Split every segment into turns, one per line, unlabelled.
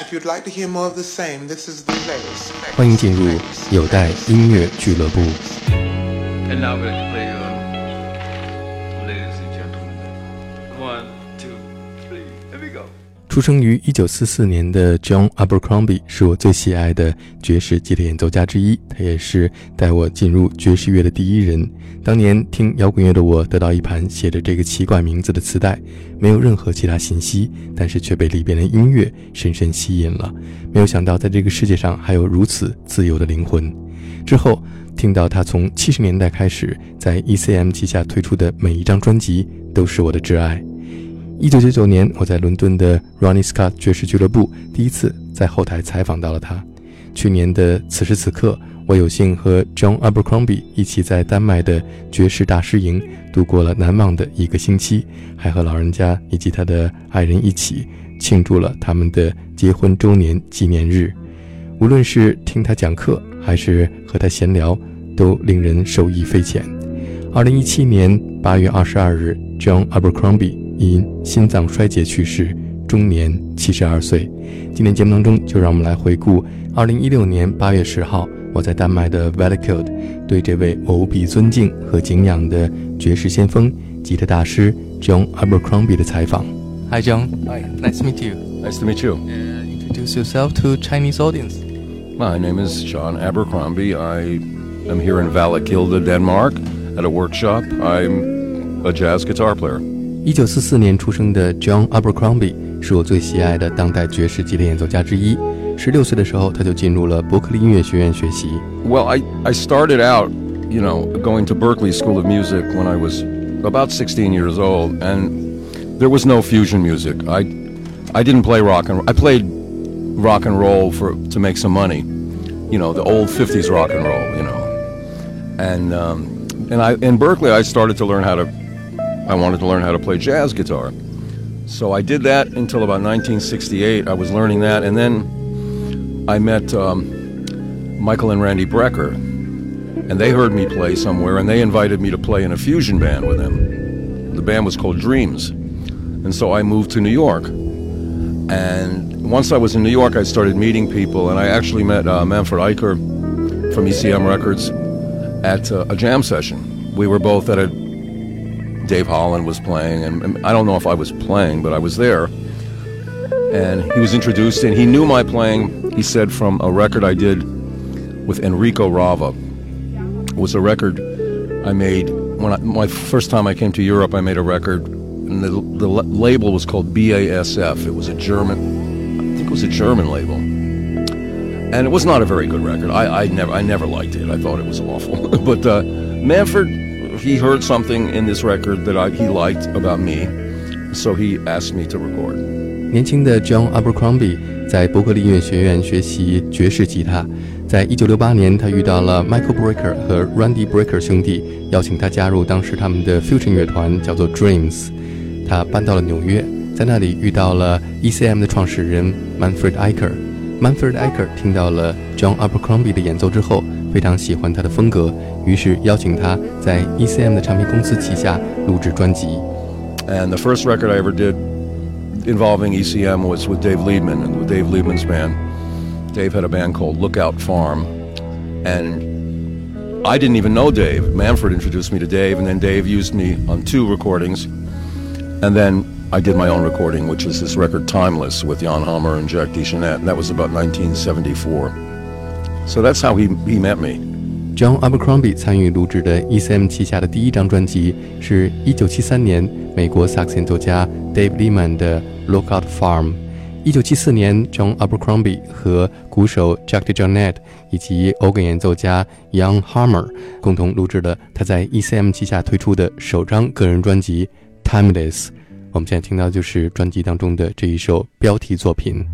If you'd like to hear more of the same, this is the place.
欢迎进入有待音乐俱乐部。
And now we're gonna play,
出生于1944年的 John Abercrombie 是我最喜爱的爵士吉他演奏家之一，他也是带我进入爵士乐的第一人。当年听摇滚乐的我得到一盘写着这个奇怪名字的磁带，没有任何其他信息，但是却被里边的音乐深深吸引了。没有想到在这个世界上还有如此自由的灵魂。之后听到他从70年代开始在 ECM 旗下推出的每一张专辑都是我的挚爱。一九九九年，我在伦敦的 Ronnie Scott 爵士俱乐部第一次在后台采访到了他。去年的此时此刻，我有幸和 John Abercrombie 一起在丹麦的爵士大师营度过了难忘的一个星期，还和老人家以及他的爱人一起庆祝了他们的结婚周年纪念日。无论是听他讲课，还是和他闲聊，都令人受益匪浅。二零一七年八月二十二日，John Abercrombie 因心脏衰竭去世，终年七十二岁。今天节目当中，就让我们来回顾二零一六年八月十号，我在丹麦的 v a l i c o d 对这位我无比尊敬和敬仰的爵士先锋、吉他大师 John Abercrombie 的采访。Hi John,
Hi.
nice to meet you.
Nice to meet you.
Uh, introduce yourself to Chinese audience.
My name is John Abercrombie. I am here in Vallakilde, Denmark, at a workshop. I'm a jazz guitar player.
一九四四年出生的 John Abercrombie 是我最喜爱的当代爵士级的演奏家之一。十六岁的时候，他就进入了伯克利音乐学院学习。
Well, I I started out, you know, going to Berklee School of Music when I was about 16 years old, and there was no fusion music. I I didn't play rock and I played rock and roll for to make some money, you know, the old 50s rock and roll, you know, and um, and I in Berklee I started to learn how to I wanted to learn how to play jazz guitar. So I did that until about 1968. I was learning that, and then I met um, Michael and Randy Brecker, and they heard me play somewhere, and they invited me to play in a fusion band with them. The band was called Dreams, and so I moved to New York. And once I was in New York, I started meeting people, and I actually met uh, Manfred Eicher from ECM Records at uh, a jam session. We were both at a Dave Holland was playing, and, I don't know if I was playing, but I was there. And he was introduced, and he knew my playing. He said from a record I did with Enrico Rava. It was a record I made when I, my first time I came to Europe. I made a record, and the, the label was called BASF. It was a German, I think it was a German label, and it was not a very good record. I, I never, I never liked it. I thought it was awful. but uh, Manfred, he heard something in this record that I, he liked about me, so he asked me to record.
年轻的 John Abercrombie 在伯克利音乐学院学习爵士吉他。在一九六八年，他遇到了 Michael Brecker 和 Randy Brecker 兄弟，邀请他加入当时他们的 fusion 乐团，叫做 Dreams。他搬到了纽约，在那里遇到了 ECM 的创始人 Manfred Eicher。Manfred Eicher 听到了 John Abercrombie 的演奏之后，非常喜欢他的风格， 于是邀请他在 ECM 的唱片公司旗下录制专辑。
And the first record I ever did involving ECM was with Dave Liebman and with Dave Liebman's band. Dave had a band called Lookout Farm, and I didn't even know Dave. Manfred introduced me to Dave, and then Dave used me on two recordings, and then I did my own recording, which is this record Timeless with Jan Hammer and Jack DeChanette, and that was about 1974. So that's how he, he met me.
John Abercrombie 参与录制的 ECM 旗下的第一张专辑是1973年美国萨克斯演奏家 Dave Lehman 的《Lookout Farm》。1974年，John Abercrombie 和鼓手 Jack DeJohnette 以及 organ 演奏家 Young Hammer 共同录制了他在 ECM 旗下推出的首张个人专辑《Timeless》。我们现在听到就是专辑当中的这一首标题作品。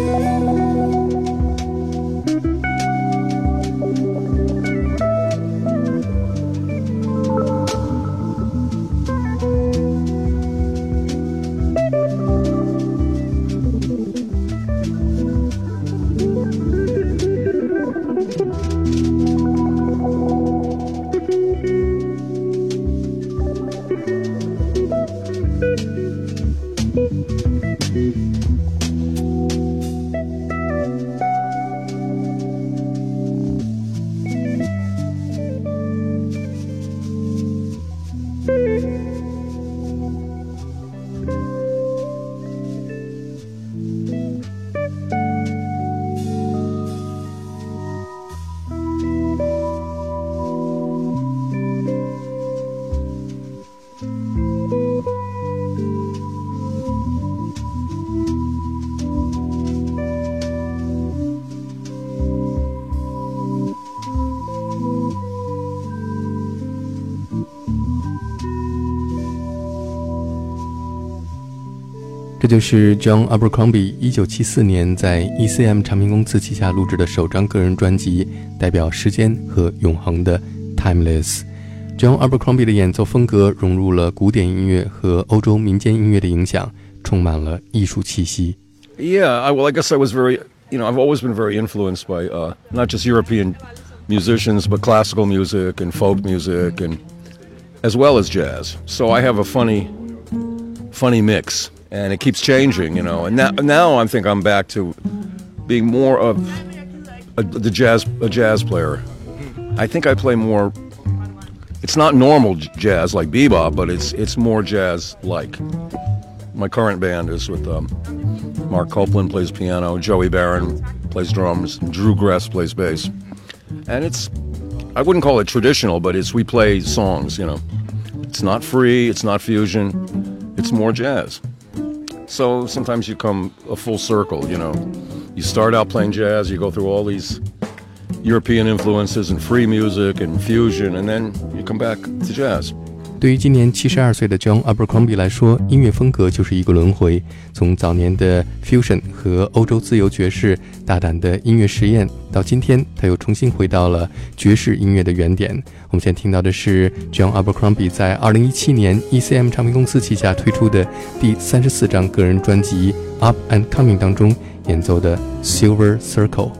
Música
就是 John Abercrombie 1974年在 ECM 唱片公司旗下录制的首张个人专辑，代表时间和永恒的 Timeless。John Abercrombie 的演奏风格融入了古典音乐和欧洲民间音乐的影响，充满了艺术气息。
Yeah, I, well, I guess I was very, you know, I've always been very influenced by uh, not just European musicians, but classical music and folk music, and as well as jazz. So I have a funny, funny mix, and it keeps changing, you know. And now, now I think I'm back to being more of a, the jazz, a jazz player. I think I play more. It's not normal jazz like bebop, but it's it's more jazz like. My current band is with um, Marc Copland plays piano, Joey Baron plays drums, Drew Gress plays bass, and it's I wouldn't call it traditional, but it's we play songs. You know, it's not free, it's not fusion, it's more jazz. So sometimes you come a full circle. You know, you start out playing jazz, you go through all these European influences and free music and fusion, and then you come back to jazz.
对于今年七十二岁的 John Abercrombie 来说，音乐风格就是一个轮回。从早年的 fusion 和欧洲自由爵士大胆的音乐实验，到今天他又重新回到了爵士音乐的原点。我们现在听到的是 John Abercrombie 在二零一七年 ECM 唱片公司旗下推出的第三十四张个人专辑《Up and Coming》当中演奏的 Silver Circle。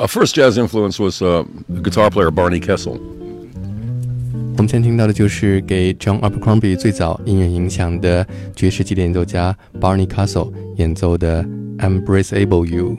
A first jazz influence was uh, guitar player Barney Kessel.
我们先听到的就是给 John Abercrombie 最早音乐影响的爵士吉他演奏家 Barney Castle 演奏的《Embraceable You》。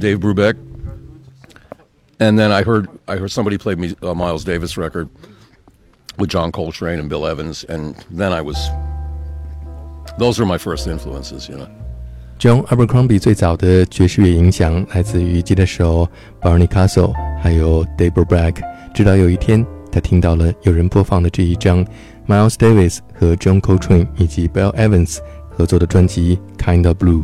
Dave Brubeck, and then I heard I heard somebody play me a Miles Davis record with John Coltrane and Bill Evans, and then I was. Those were my first influences, you know.
John Abercrombie 最早的爵士乐影响来自于吉他手 Barney Kessel，还有 Dave Brubeck。直到有一天，他听到了有人播放的这一张 Miles Davis 和 John Coltrane 以及 Bill Evans 合作的专辑《Kind of Blue》。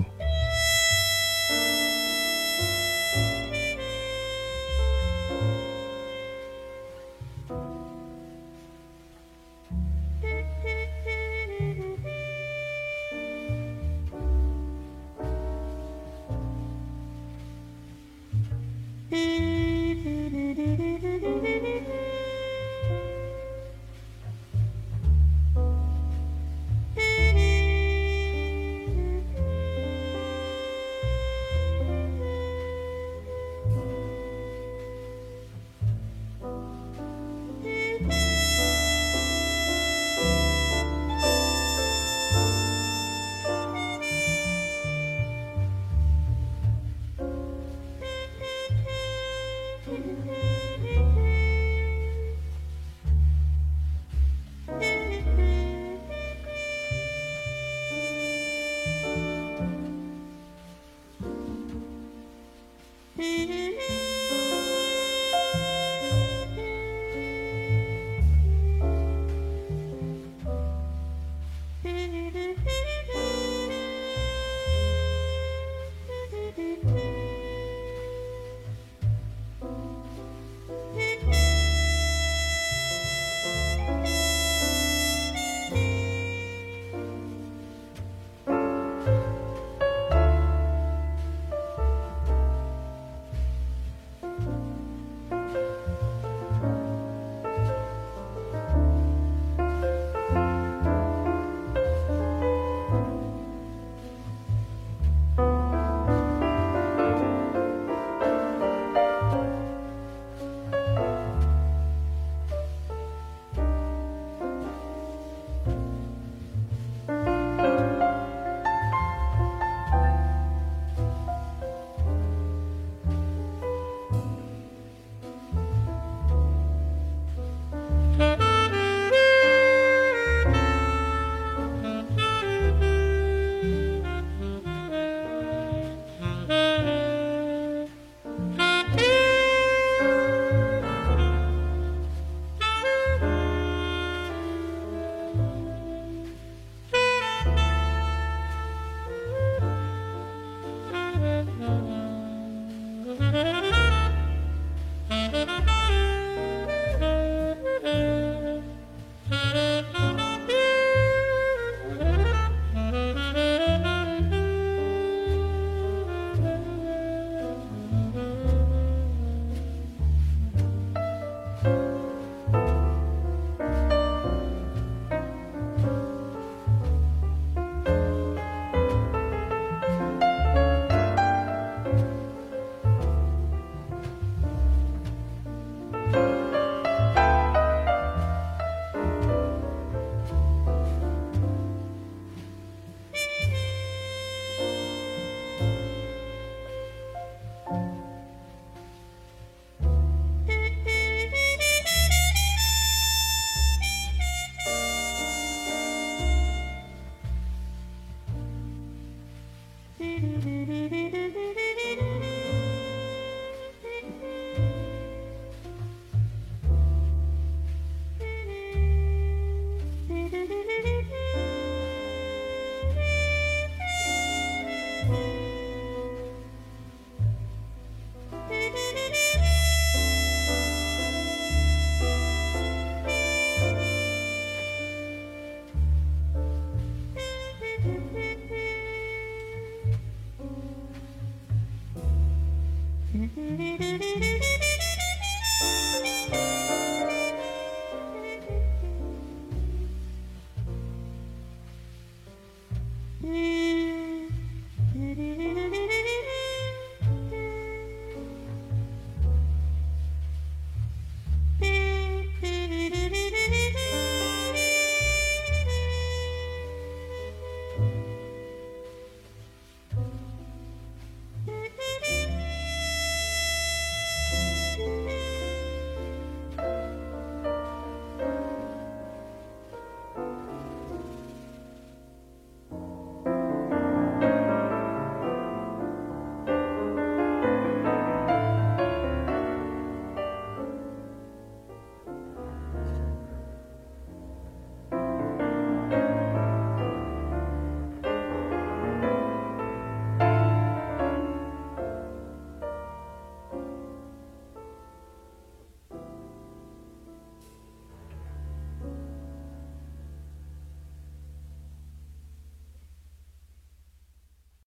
Mm-hmm.